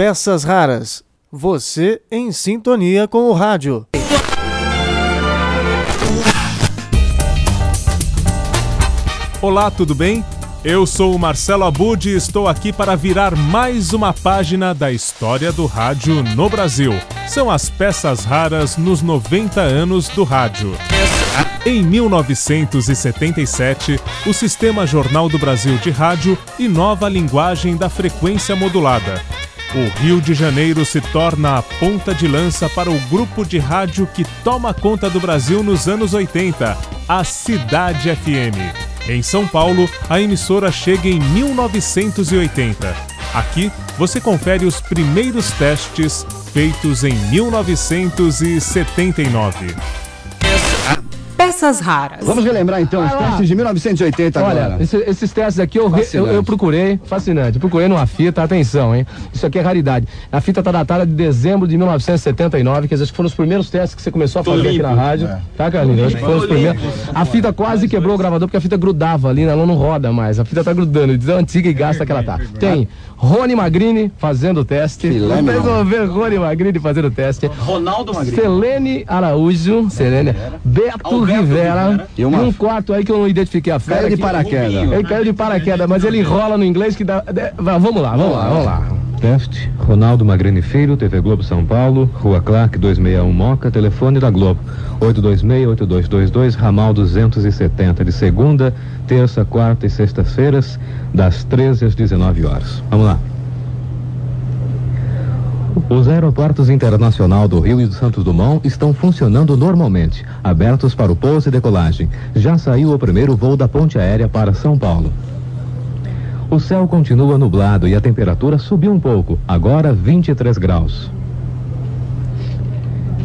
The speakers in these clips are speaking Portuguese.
peças raras. Você em sintonia com o rádio. Olá, tudo bem? Eu sou o Marcelo Abud e estou aqui para virar mais uma página da história do rádio no Brasil. São as peças raras nos 90 anos do rádio. Em 1977, o Sistema Jornal do Brasil de Rádio inova a linguagem da frequência modulada. O Rio de Janeiro se torna a ponta de lança para o grupo de rádio que toma conta do Brasil nos anos 80, a Cidade FM. Em São Paulo, a emissora chega em 1980. Aqui você confere os primeiros testes feitos em 1979 peças raras. Vamos relembrar então os testes de 1980 Olha, agora. Esse, esses testes aqui eu, eu, eu, procurei, fascinante, procurei numa fita, atenção, hein? Isso aqui é raridade. A fita tá datada de dezembro de 1979, quer dizer, acho que foram os primeiros testes que você começou a fazer aqui na rádio. É. Tá, Carlinhos? Acho que foram os primeiros. A fita quase quebrou o gravador porque a fita grudava ali, ela não roda mais. A fita tá grudando, de tão antiga e gasta que ela tá. Tem Rony Magrini fazendo o teste. Vão ver Rony Magrini fazendo o teste. Ronaldo Magrini. Selene Araújo, Selene, Beto E, uma... um quarto aí que eu não identifiquei a fera. Caiu de paraquedas. Ele caiu de paraquedas, mas ele enrola no inglês que dá. Vamos lá, vamos lá, vamos lá. Teste, Ronaldo Magrini Filho, TV Globo São Paulo, Rua Clark 261 Moca, telefone da Globo, 826-8222, ramal 270, de segunda, terça, quarta e sextas-feiras, das 13 às 19 horas. Vamos lá. Os aeroportos internacional do Rio e do Santos Dumont estão funcionando normalmente, abertos para o pouso e decolagem. Já saiu o primeiro voo da ponte aérea para São Paulo. O céu continua nublado e a temperatura subiu um pouco, agora 23 graus.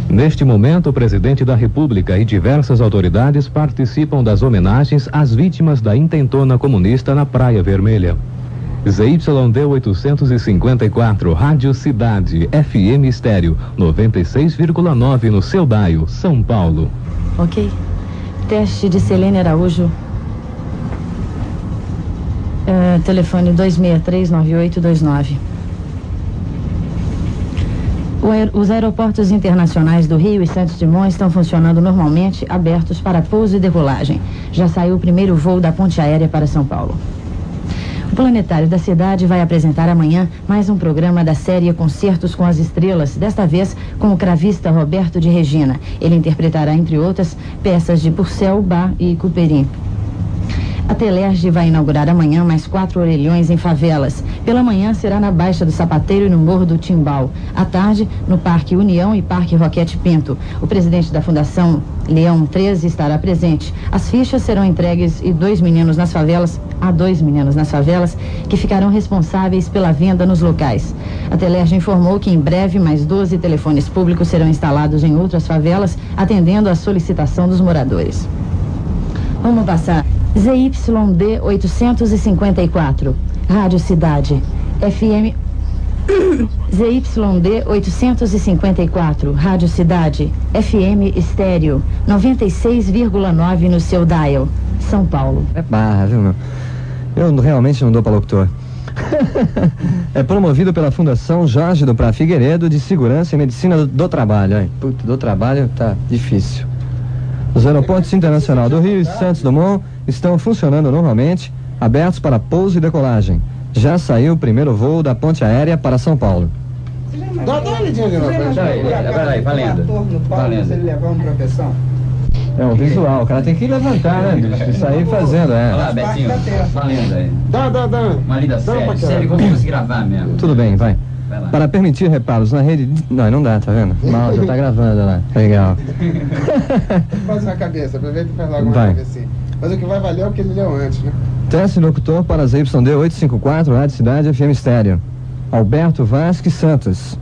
Neste momento, o presidente da República e diversas autoridades participam das homenagens às vítimas da intentona comunista na Praia Vermelha. ZYD 854, Rádio Cidade, FM Estéreo, 96,9 no seu Daio, São Paulo. Ok. Teste de Selene Araújo, Uh, telefone 2639829. Os aeroportos internacionais do Rio e Santos Dumont estão funcionando normalmente, abertos para pouso e decolagem. Já saiu o primeiro voo da ponte aérea para São Paulo. O Planetário da Cidade vai apresentar amanhã mais um programa da série Concertos com as Estrelas, desta vez com o cravista Roberto de Regina. Ele interpretará, entre outras, peças de Purcell, Bar e Couperin. A Telerge vai inaugurar amanhã mais quatro orelhões em favelas. Pela manhã será na Baixa do Sapateiro e no Morro do Timbal. À tarde, no Parque União e Parque Roquete Pinto. O presidente da Fundação Leão 13 estará presente. As fichas serão entregues e dois meninos nas favelas, há dois meninos nas favelas, que ficarão responsáveis pela venda nos locais. A Telerge informou que em breve mais 12 telefones públicos serão instalados em outras favelas, atendendo à solicitação dos moradores. Vamos passar. ZYD 854, Rádio Cidade, FM. ZYD 854, Rádio Cidade, FM Estéreo, 96,9 no seu dial, São Paulo. É barra, viu, meu? Eu realmente não dou para locutor. é promovido pela Fundação Jorge do Pra Figueiredo de Segurança e Medicina do, do Trabalho. Do trabalho tá difícil. Os aeroportos internacional do Rio e Santos Dumont estão funcionando normalmente, abertos para pouso e decolagem. Já saiu o primeiro voo da ponte aérea para São Paulo. Dá, dá uma olhadinha de novo. Peraí, valendo. Valendo. Se uma. É um visual, o cara tem que levantar, né, bicho? Isso aí fazendo, é. Olha lá, Betinho, valendo aí. Dá, dá, dá. Uma lida séria, séria, como você gravar mesmo. Tudo bem, vai. Para permitir reparos na rede. Não, não dá, tá vendo? Mal, já tá gravando lá. Legal. Faz na cabeça, aproveita e faz logo uma cabecinha. Mas o que vai valer é o que ele deu antes, né? Teste locutor para ZYD 854, Rádio Cidade FM Estéreo. Alberto Vasque Santos.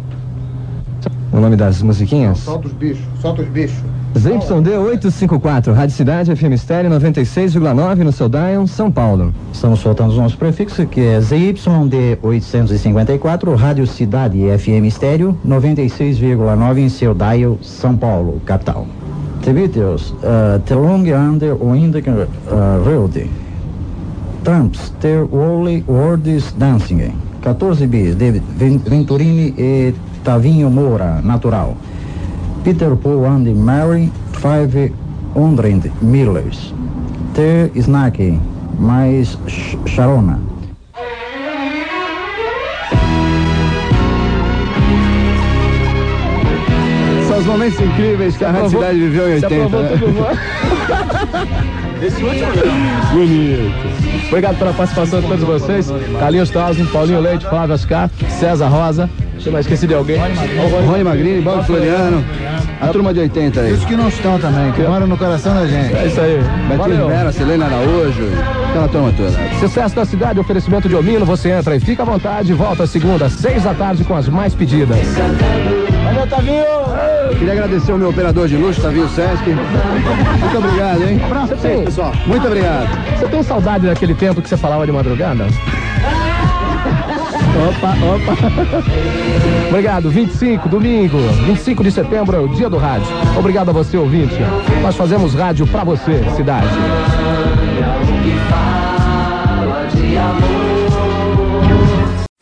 O nome das musiquinhas? Não, solta os bichos, solta os bichos. ZYD 854, Rádio Cidade, FM Estéreo 96,9 no seu Dion, São Paulo. Estamos soltando o nosso prefixo que é ZYD 854, Rádio Cidade, FM Estéreo 96,9 em seu Dial, São Paulo, capital. The Beatles, uh, The Long Under Wind uh, Road. Trumps, The Holy World is Dancing. 14 bis de Venturini e Tavinho Moura, natural. Peter Paul and Mary, 500 Millers. Ter Snack, mais Sharona. Os momentos incríveis que a Rádio Cidade viveu em 80. Né? Esse último não. Bonito. Obrigado pela participação de todos vocês. Carlinhos Tausen, Paulinho Leite, Flávio Ascar, César Rosa. Deixa eu mais esqueci de alguém. Rony Magrini, Baldo Floriano. A turma de 80 aí. Os que não estão também, que moram no coração da gente. É isso aí. Betinho Vera, Selena Araújo, aquela turma toda. Sucesso da cidade, oferecimento de Omino, você entra e fica à vontade. Volta segunda, seis da tarde com as mais pedidas. Valeu, Tavinho! Queria agradecer ao meu operador de luxo, Tavinho Sesc. Muito obrigado, hein? Você tem, pessoal. Muito obrigado. Você tem saudade daquele tempo que você falava de madrugada? Opa, opa. Obrigado. 25, domingo, 25 de setembro é o dia do rádio. Obrigado a você, ouvinte. Nós fazemos rádio pra você, cidade.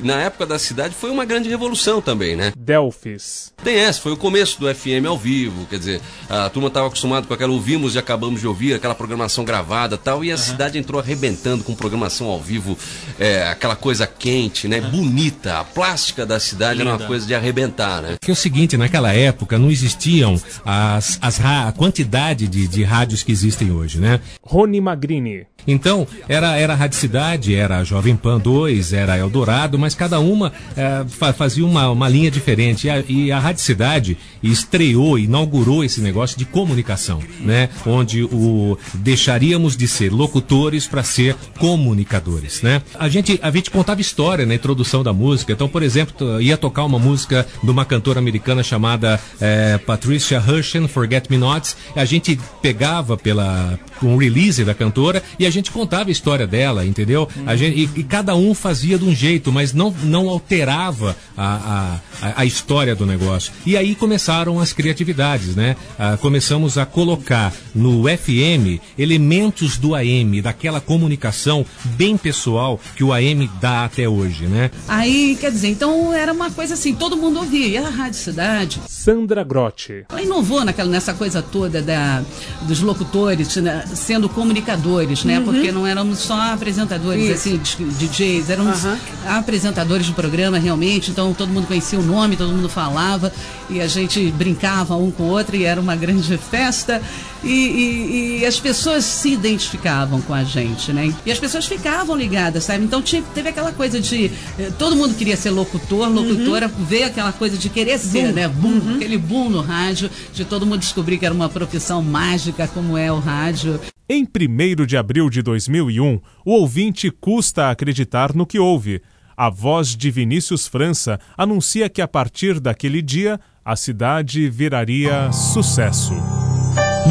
Na época da cidade foi uma grande revolução também, né? Delfis. Tem essa, foi o começo do FM ao vivo, quer dizer, a turma estava acostumada com aquela ouvimos e acabamos de ouvir, aquela programação gravada tal, e a uhum. cidade entrou arrebentando com programação ao vivo, é, aquela coisa quente, né? Uhum. Bonita, a plástica da cidade Linda. era uma coisa de arrebentar, né? Que é o seguinte, naquela época não existiam as, as a quantidade de, de rádios que existem hoje, né? Rony Magrini. Então, era, era a Rádio Cidade, era a Jovem Pan 2, era a Eldorado, mas cada uma é, fazia uma, uma linha diferente. E a, a Rádio Cidade estreou, inaugurou esse negócio de comunicação, né? Onde o, deixaríamos de ser locutores para ser comunicadores, né? A gente, a gente contava história na introdução da música. Então, por exemplo, ia tocar uma música de uma cantora americana chamada é, Patricia Hershen, Forget Me Nots. A gente pegava pela um release da cantora e a gente contava a história dela, entendeu? A gente, e, e, cada um fazia de um jeito, mas não, não alterava a, a, a história do negócio. E aí começaram as criatividades, né? Ah, começamos a colocar no FM elementos do AM, daquela comunicação bem pessoal que o AM dá até hoje, né? Aí, quer dizer, então era uma coisa assim, todo mundo ouvia. E a Rádio Cidade? Sandra Grotti. Ela inovou naquela, nessa coisa toda da, dos locutores né, sendo comunicadores, né? Uhum. Porque não éramos só apresentadores, Isso. assim, DJs, éramos uhum. apresentadores do programa realmente, então todo mundo conhecia o nome, todo mundo falava e a gente brincava um com o outro e era uma grande festa e, e, e as pessoas se identificavam com a gente, né? E as pessoas ficavam ligadas, sabe? Então tinha, teve aquela coisa de eh, todo mundo queria ser locutor, locutora, uhum. veio aquela coisa de querer ser, boom. né? Boom, uhum. aquele boom no rádio, de todo mundo descobrir que era uma profissão mágica como é o rádio. Em 1 de abril de 2001, o ouvinte custa acreditar no que ouve. A voz de Vinícius França anuncia que a partir daquele dia a cidade viraria sucesso.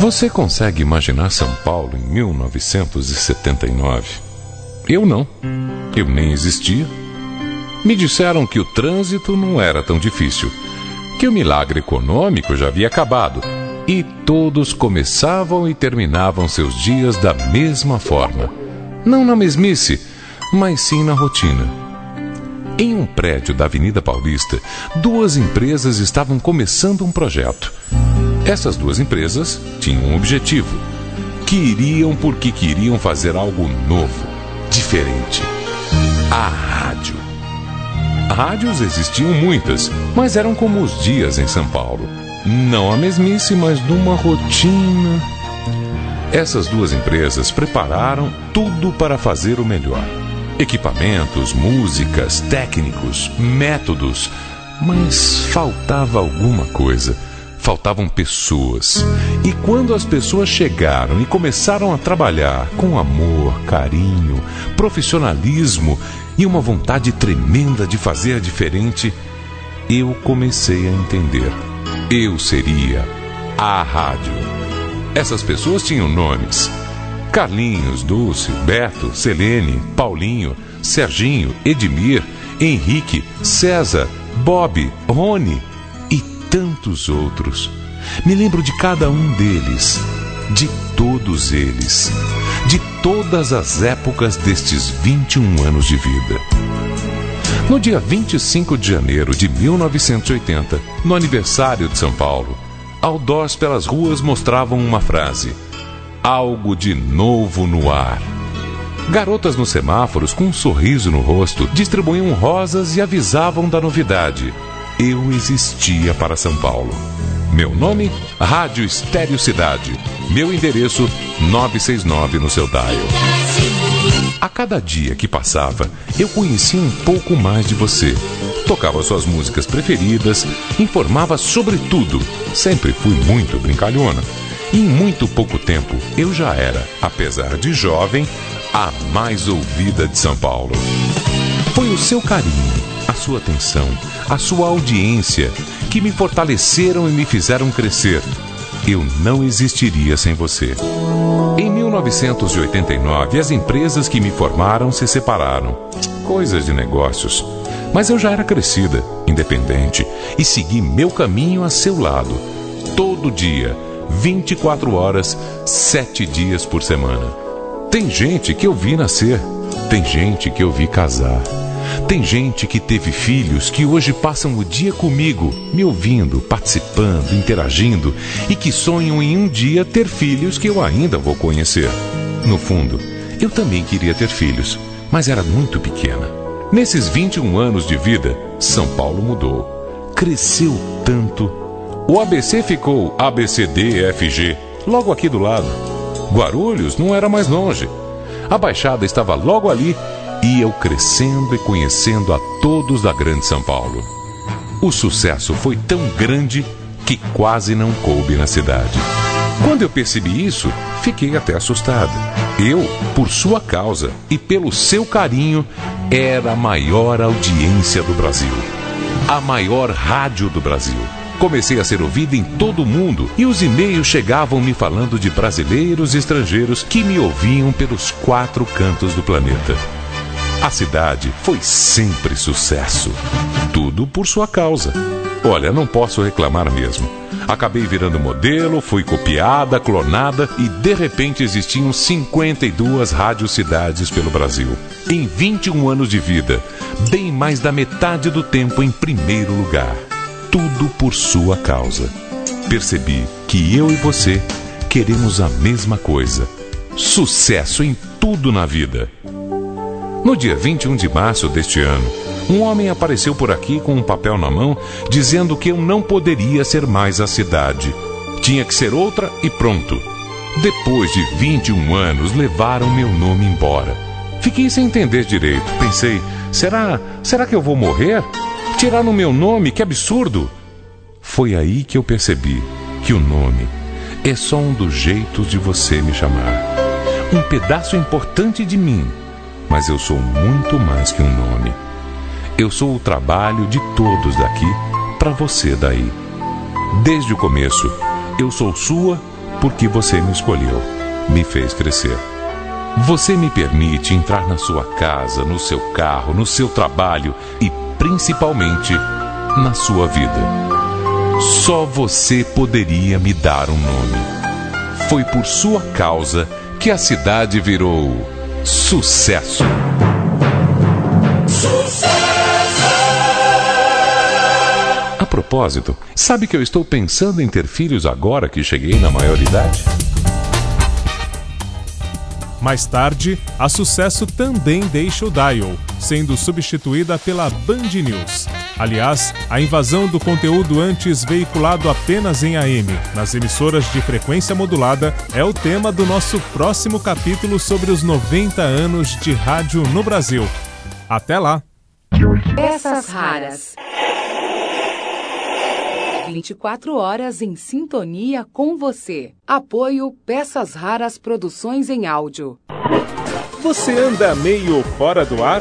Você consegue imaginar São Paulo em 1979? Eu não. Eu nem existia. Me disseram que o trânsito não era tão difícil, que o milagre econômico já havia acabado e todos começavam e terminavam seus dias da mesma forma. Não na mesmice, mas sim na rotina. Em um prédio da Avenida Paulista, duas empresas estavam começando um projeto. Essas duas empresas tinham um objetivo. Queriam porque queriam fazer algo novo, diferente. A rádio. Rádios existiam muitas, mas eram como os dias em São Paulo não a mesmice, mas numa rotina. Essas duas empresas prepararam tudo para fazer o melhor: equipamentos, músicas, técnicos, métodos. Mas faltava alguma coisa. Faltavam pessoas. E quando as pessoas chegaram e começaram a trabalhar com amor, carinho, profissionalismo e uma vontade tremenda de fazer diferente, eu comecei a entender eu seria a rádio. Essas pessoas tinham nomes: Carlinhos, Dulce, Beto, Selene, Paulinho, Serginho, Edmir, Henrique, César, Bob, Rony tantos outros. Me lembro de cada um deles, de todos eles, de todas as épocas destes 21 anos de vida. No dia 25 de janeiro de 1980, no aniversário de São Paulo, outdoors pelas ruas mostravam uma frase: Algo de novo no ar. Garotas nos semáforos com um sorriso no rosto distribuíam rosas e avisavam da novidade. Eu existia para São Paulo. Meu nome? Rádio Estéreo Cidade. Meu endereço? 969 no seu dial. A cada dia que passava, eu conhecia um pouco mais de você. Tocava suas músicas preferidas, informava sobre tudo. Sempre fui muito brincalhona. E em muito pouco tempo, eu já era, apesar de jovem, a mais ouvida de São Paulo. Foi o seu carinho, a sua atenção, a sua audiência que me fortaleceram e me fizeram crescer. Eu não existiria sem você. Em 1989, as empresas que me formaram se separaram. Coisas de negócios. Mas eu já era crescida, independente, e segui meu caminho a seu lado. Todo dia, 24 horas, 7 dias por semana. Tem gente que eu vi nascer, tem gente que eu vi casar. Tem gente que teve filhos que hoje passam o dia comigo, me ouvindo, participando, interagindo e que sonham em um dia ter filhos que eu ainda vou conhecer. No fundo, eu também queria ter filhos, mas era muito pequena. Nesses 21 anos de vida, São Paulo mudou. Cresceu tanto. O ABC ficou ABCDFG, logo aqui do lado. Guarulhos não era mais longe. A Baixada estava logo ali e eu crescendo e conhecendo a todos da Grande São Paulo. O sucesso foi tão grande que quase não coube na cidade. Quando eu percebi isso, fiquei até assustado. Eu, por sua causa e pelo seu carinho, era a maior audiência do Brasil. A maior rádio do Brasil. Comecei a ser ouvido em todo o mundo e os e-mails chegavam me falando de brasileiros e estrangeiros que me ouviam pelos quatro cantos do planeta. A cidade foi sempre sucesso. Tudo por sua causa. Olha, não posso reclamar mesmo. Acabei virando modelo, fui copiada, clonada e de repente existiam 52 cidades pelo Brasil. Em 21 anos de vida, bem mais da metade do tempo em primeiro lugar. Tudo por sua causa. Percebi que eu e você queremos a mesma coisa: sucesso em tudo na vida. No dia 21 de março deste ano, um homem apareceu por aqui com um papel na mão dizendo que eu não poderia ser mais a cidade. Tinha que ser outra e pronto. Depois de 21 anos, levaram meu nome embora. Fiquei sem entender direito. Pensei, será, será que eu vou morrer? Tiraram meu nome, que absurdo! Foi aí que eu percebi que o nome é só um dos jeitos de você me chamar. Um pedaço importante de mim mas eu sou muito mais que um nome. Eu sou o trabalho de todos daqui para você daí. Desde o começo, eu sou sua porque você me escolheu, me fez crescer. Você me permite entrar na sua casa, no seu carro, no seu trabalho e principalmente na sua vida. Só você poderia me dar um nome. Foi por sua causa que a cidade virou! Sucesso! A propósito, sabe que eu estou pensando em ter filhos agora que cheguei na maioridade? Mais tarde, a Sucesso também deixa o Dial, sendo substituída pela Band News. Aliás, a invasão do conteúdo antes veiculado apenas em AM nas emissoras de frequência modulada é o tema do nosso próximo capítulo sobre os 90 anos de rádio no Brasil. Até lá! Peças raras. 24 horas em sintonia com você. Apoio Peças Raras Produções em Áudio. Você anda meio fora do ar?